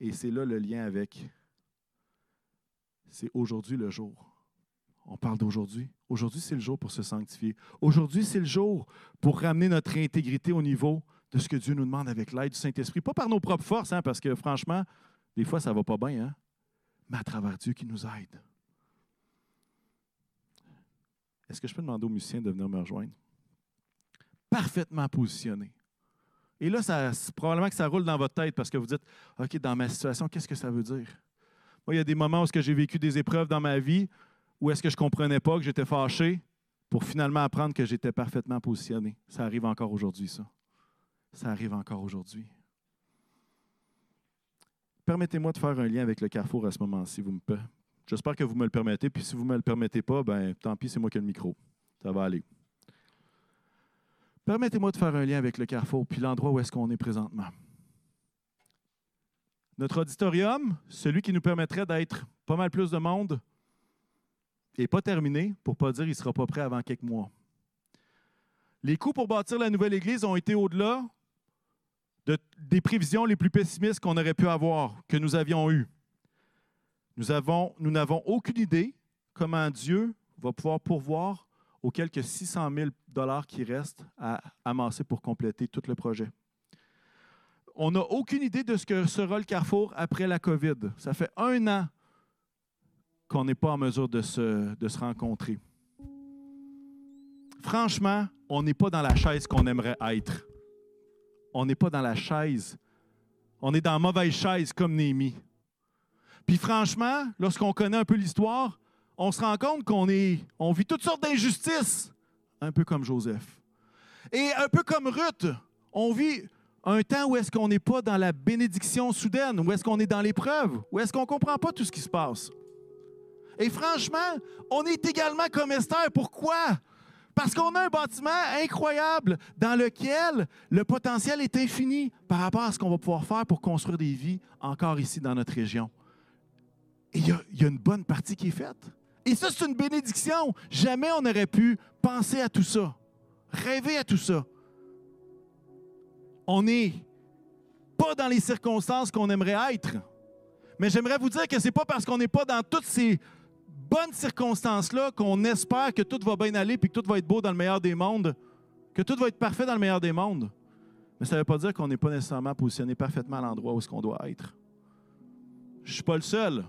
Et c'est là le lien avec. C'est aujourd'hui le jour. On parle d'aujourd'hui. Aujourd'hui, c'est le jour pour se sanctifier. Aujourd'hui, c'est le jour pour ramener notre intégrité au niveau de ce que Dieu nous demande avec l'aide du Saint-Esprit. Pas par nos propres forces, hein, parce que franchement, des fois, ça ne va pas bien, hein, mais à travers Dieu qui nous aide. Est-ce que je peux demander aux musiciens de venir me rejoindre? Parfaitement positionné. Et là, ça, probablement que ça roule dans votre tête parce que vous dites, OK, dans ma situation, qu'est-ce que ça veut dire? Il y a des moments où j'ai vécu des épreuves dans ma vie où est-ce que je ne comprenais pas, que j'étais fâché, pour finalement apprendre que j'étais parfaitement positionné. Ça arrive encore aujourd'hui, ça. Ça arrive encore aujourd'hui. Permettez-moi de faire un lien avec le carrefour à ce moment-ci. Vous me... J'espère que vous me le permettez. Puis si vous ne me le permettez pas, ben tant pis, c'est moi qui ai le micro. Ça va aller. Permettez-moi de faire un lien avec le carrefour, puis l'endroit où est-ce qu'on est présentement. Notre auditorium, celui qui nous permettrait d'être pas mal plus de monde, n'est pas terminé, pour ne pas dire qu'il ne sera pas prêt avant quelques mois. Les coûts pour bâtir la nouvelle église ont été au-delà des prévisions les plus pessimistes qu'on aurait pu avoir, que nous avions eues. Nous avons, nous n'avons aucune idée comment Dieu va pouvoir pourvoir aux quelques 600 000 dollars qui restent à amasser pour compléter tout le projet. On n'a aucune idée de ce que sera le Carrefour après la COVID. Ça fait un an qu'on n'est pas en mesure de se, rencontrer. Franchement, on n'est pas dans la chaise qu'on aimerait être on n'est pas dans la chaise. On est dans la mauvaise chaise comme Némi. Puis franchement, lorsqu'on connaît un peu l'histoire, on se rend compte qu'on est, on vit toutes sortes d'injustices, un peu comme Joseph. Et un peu comme Ruth, on vit un temps où est-ce qu'on n'est pas dans la bénédiction soudaine, où est-ce qu'on est dans l'épreuve, où est-ce qu'on ne comprend pas tout ce qui se passe. Et franchement, on est également comme Esther. Pourquoi? Parce qu'on a un bâtiment incroyable dans lequel le potentiel est infini par rapport à ce qu'on va pouvoir faire pour construire des vies encore ici dans notre région. Et il y, a une bonne partie qui est faite. Et ça, c'est une bénédiction. Jamais on n'aurait pu penser à tout ça, rêver à tout ça. On n'est pas dans les circonstances qu'on aimerait être. Mais j'aimerais vous dire que ce n'est pas parce qu'on n'est pas dans toutes ces bonnes circonstances-là qu'on espère que tout va bien aller puis que tout va être beau dans le meilleur des mondes, que tout va être parfait dans le meilleur des mondes. Mais ça ne veut pas dire qu'on n'est pas nécessairement positionné parfaitement à l'endroit où est-ce qu'on doit être. Je ne suis pas le seul.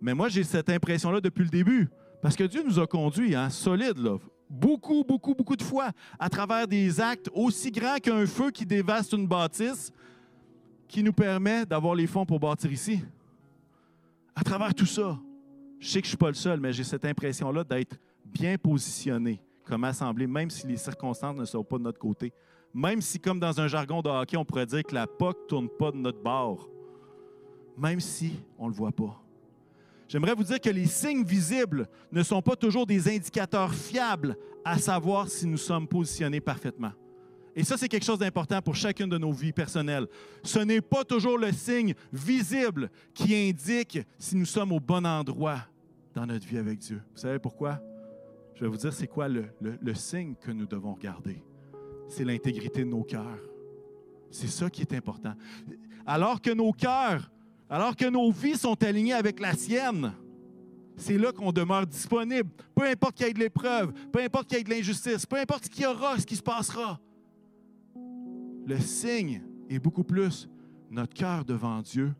Mais moi, j'ai cette impression-là depuis le début. Parce que Dieu nous a conduits, hein, solide, là, beaucoup, beaucoup, beaucoup de fois, à travers des actes aussi grands qu'un feu qui dévaste une bâtisse, qui nous permet d'avoir les fonds pour bâtir ici. À travers tout ça. Je sais que je ne suis pas le seul, mais j'ai cette impression-là d'être bien positionné comme assemblée, même si les circonstances ne sont pas de notre côté. Même si, comme dans un jargon de hockey, on pourrait dire que la POC ne tourne pas de notre bord. Même si on ne le voit pas. J'aimerais vous dire que les signes visibles ne sont pas toujours des indicateurs fiables à savoir si nous sommes positionnés parfaitement. Et ça, c'est quelque chose d'important pour chacune de nos vies personnelles. Ce n'est pas toujours le signe visible qui indique si nous sommes au bon endroit dans notre vie avec Dieu. Vous savez pourquoi? Je vais vous dire, c'est quoi le, signe que nous devons regarder? C'est l'intégrité de nos cœurs. C'est ça qui est important. Alors que nos cœurs, alors que nos vies sont alignées avec la sienne, c'est là qu'on demeure disponible. Peu importe qu'il y ait de l'épreuve, peu importe qu'il y ait de l'injustice, peu importe ce qu'il y aura, ce qui se passera. Le signe est beaucoup plus notre cœur devant Dieu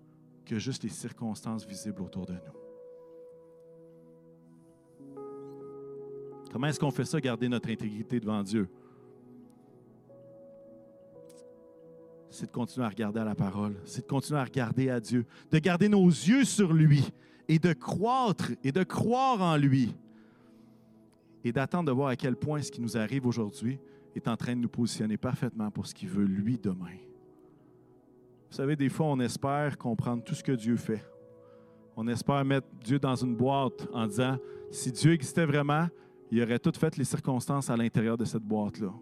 que juste les circonstances visibles autour de nous. Comment est-ce qu'on fait ça, garder notre intégrité devant Dieu? C'est de continuer à regarder à la parole, c'est de continuer à regarder à Dieu, de garder nos yeux sur lui et de croître et de croire en lui et d'attendre de voir à quel point ce qui nous arrive aujourd'hui est en train de nous positionner parfaitement pour ce qu'il veut lui demain. Vous savez, des fois, on espère comprendre tout ce que Dieu fait. On espère mettre Dieu dans une boîte en disant, si Dieu existait vraiment, il aurait toutes fait les circonstances à l'intérieur de cette boîte-là.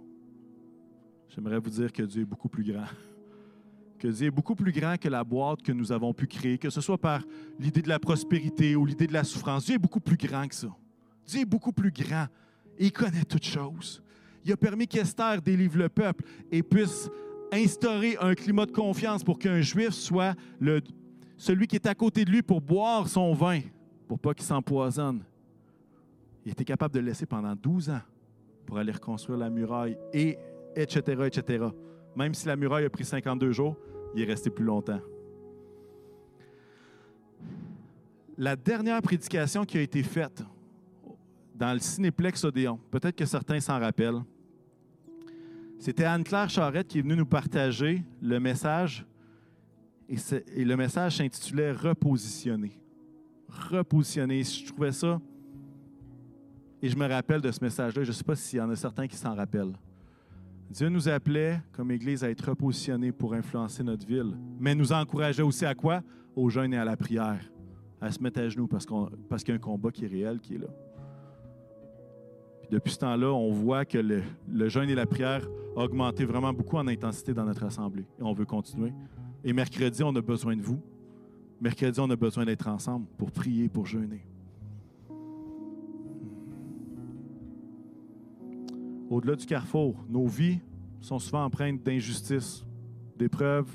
J'aimerais vous dire que Dieu est beaucoup plus grand. Que Dieu est beaucoup plus grand que la boîte que nous avons pu créer, que ce soit par l'idée de la prospérité ou l'idée de la souffrance. Dieu est beaucoup plus grand que ça. Dieu est beaucoup plus grand il connaît toutes choses. Il a permis qu'Esther délivre le peuple et puisse instaurer un climat de confiance pour qu'un juif soit le, celui qui est à côté de lui pour boire son vin, pour pas qu'il s'empoisonne. Il était capable de le laisser pendant 12 ans pour aller reconstruire la muraille, et etc., etc. Même si la muraille a pris 52 jours, il est resté plus longtemps. La dernière prédication qui a été faite dans le Cinéplex Odéon, peut-être que certains s'en rappellent, c'était Anne-Claire Charrette qui est venue nous partager le message, et, et le message s'intitulait Repositionner. Repositionner. Je trouvais ça et je me rappelle de ce message-là. Je ne sais pas s'il y en a certains qui s'en rappellent. Dieu nous appelait comme Église à être repositionnés pour influencer notre ville, mais nous encourageait aussi à quoi? Au jeûne et à la prière, à se mettre à genoux parce, qu'il y a un combat qui est réel, qui est là. Puis depuis ce temps-là, on voit que le, le jeûne et la prière ont augmenté vraiment beaucoup en intensité dans notre assemblée. Et on veut continuer. Et mercredi, on a besoin de vous. Mercredi, on a besoin d'être ensemble pour prier, pour jeûner. Au-delà du carrefour, nos vies sont souvent empreintes d'injustice, d'épreuves,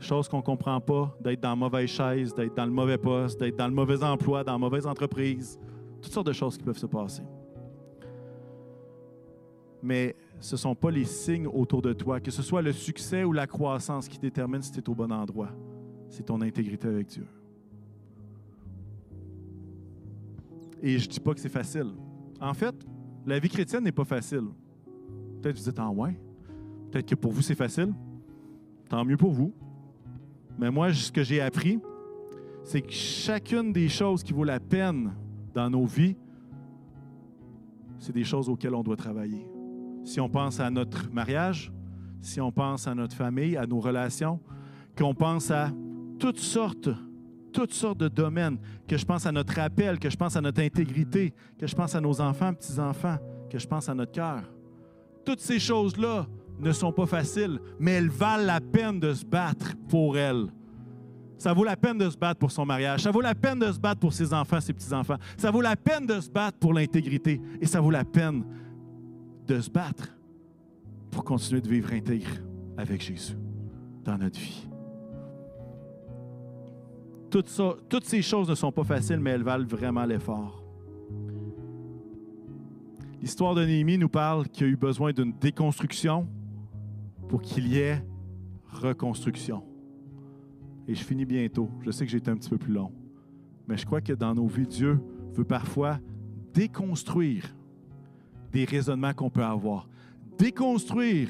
choses qu'on ne comprend pas, d'être dans la mauvaise chaise, d'être dans le mauvais poste, d'être dans le mauvais emploi, dans la mauvaise entreprise, toutes sortes de choses qui peuvent se passer. Mais ce ne sont pas les signes autour de toi, que ce soit le succès ou la croissance qui détermine si tu es au bon endroit. C'est ton intégrité avec Dieu. Et je ne dis pas que c'est facile. En fait, la vie chrétienne n'est pas facile. Peut-être que vous êtes en ouais? Peut-être que pour vous, c'est facile. Tant mieux pour vous. Mais moi, ce que j'ai appris, c'est que chacune des choses qui vaut la peine dans nos vies, c'est des choses auxquelles on doit travailler. Si on pense à notre mariage, si on pense à notre famille, à nos relations, qu'on pense à toutes sortes toutes sortes de domaines, que je pense à notre appel, que je pense à notre intégrité, que je pense à nos enfants, petits-enfants, que je pense à notre cœur. Toutes ces choses-là ne sont pas faciles, mais elles valent la peine de se battre pour elles. Ça vaut la peine de se battre pour son mariage. Ça vaut la peine de se battre pour ses enfants, ses petits-enfants. Ça vaut la peine de se battre pour l'intégrité. Et ça vaut la peine de se battre pour continuer de vivre intègre avec Jésus dans notre vie. Toutes, ces choses ne sont pas faciles, mais elles valent vraiment l'effort. L'histoire de Néhémie nous parle qu'il y a eu besoin d'une déconstruction pour qu'il y ait reconstruction. Et je finis bientôt. Je sais que j'ai été un petit peu plus long. Mais je crois que dans nos vies, Dieu veut parfois déconstruire des raisonnements qu'on peut avoir, déconstruire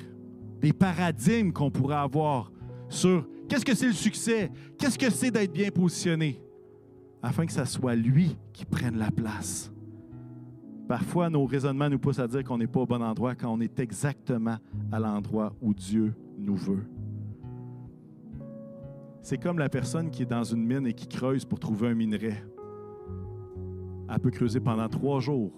des paradigmes qu'on pourrait avoir sur Qu'est-ce que c'est le succès? Qu'est-ce que c'est d'être bien positionné? Afin que ce soit lui qui prenne la place. Parfois, nos raisonnements nous poussent à dire qu'on n'est pas au bon endroit quand on est exactement à l'endroit où Dieu nous veut. C'est comme la personne qui est dans une mine et qui creuse pour trouver un minerai. Elle peut creuser pendant trois jours,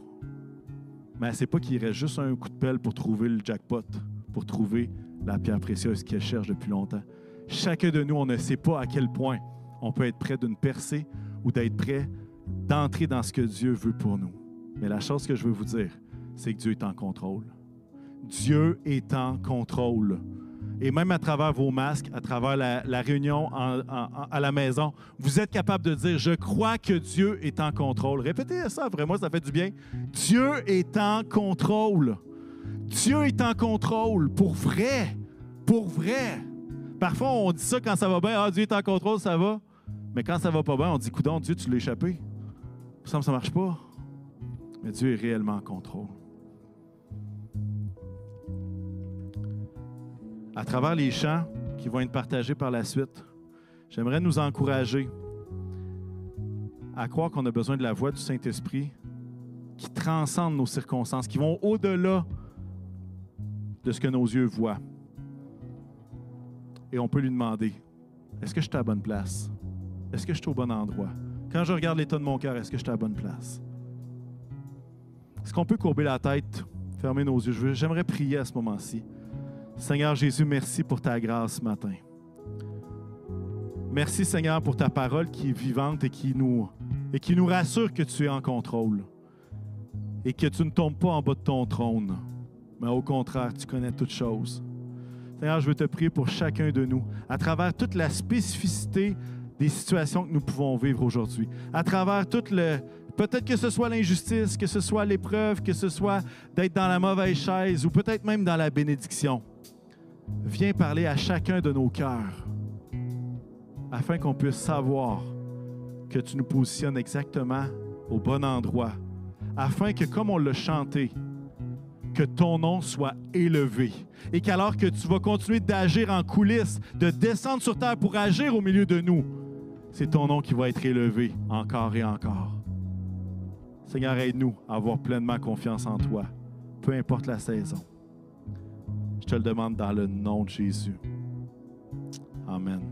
mais elle ne sait pas qu'il reste juste un coup de pelle pour trouver le jackpot, pour trouver la pierre précieuse qu'elle cherche depuis longtemps. Chacun de nous, on ne sait pas à quel point on peut être prêt d'une percée ou d'être prêt d'entrer dans ce que Dieu veut pour nous. Mais la chose que je veux vous dire, c'est que Dieu est en contrôle. Dieu est en contrôle. Et même à travers vos masques, à travers la, réunion à la maison, vous êtes capable de dire, je crois que Dieu est en contrôle. Répétez ça, vraiment, ça fait du bien. Dieu est en contrôle. Dieu est en contrôle, pour vrai, pour vrai. Parfois, on dit ça quand ça va bien. Ah, Dieu est en contrôle, ça va. Mais quand ça va pas bien, on dit, coudon, Dieu, tu l'as échappé. Ça me ça marche pas. Mais Dieu est réellement en contrôle. À travers les chants qui vont être partagés par la suite, j'aimerais nous encourager à croire qu'on a besoin de la voix du Saint-Esprit qui transcende nos circonstances, qui vont au-delà de ce que nos yeux voient. Et on peut lui demander, est-ce que je suis à la bonne place? Est-ce que je suis au bon endroit? Quand je regarde l'état de mon cœur, est-ce que je suis à la bonne place? Est-ce qu'on peut courber la tête, fermer nos yeux? J'aimerais prier à ce moment-ci. Seigneur Jésus, merci pour ta grâce ce matin. Merci Seigneur pour ta parole qui est vivante et qui nous, et qui nous rassure que tu es en contrôle et que tu ne tombes pas en bas de ton trône, mais au contraire, tu connais toutes choses. Seigneur, je veux te prier pour chacun de nous, à travers toute la spécificité des situations que nous pouvons vivre aujourd'hui, à travers tout le... Peut-être que ce soit l'injustice, que ce soit l'épreuve, que ce soit d'être dans la mauvaise chaise ou peut-être même dans la bénédiction. Viens parler à chacun de nos cœurs afin qu'on puisse savoir que tu nous positionnes exactement au bon endroit, afin que, comme on l'a chanté, que ton nom soit élevé. Et qu'alors que tu vas continuer d'agir en coulisses, de descendre sur terre pour agir au milieu de nous, c'est ton nom qui va être élevé encore et encore. Seigneur, aide-nous à avoir pleinement confiance en toi, peu importe la saison. Je te le demande dans le nom de Jésus. Amen.